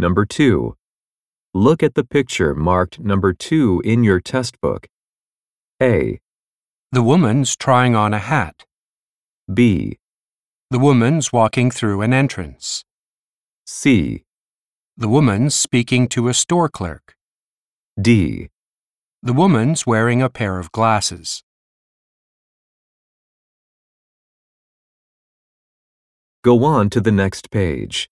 Number 2. Look at the picture marked number 2 in your test book. A, The woman's trying on a hat. B, The woman's walking through an entrance. C, The woman's speaking to a store clerk. D. The woman's wearing a pair of glasses. Go on to the next page.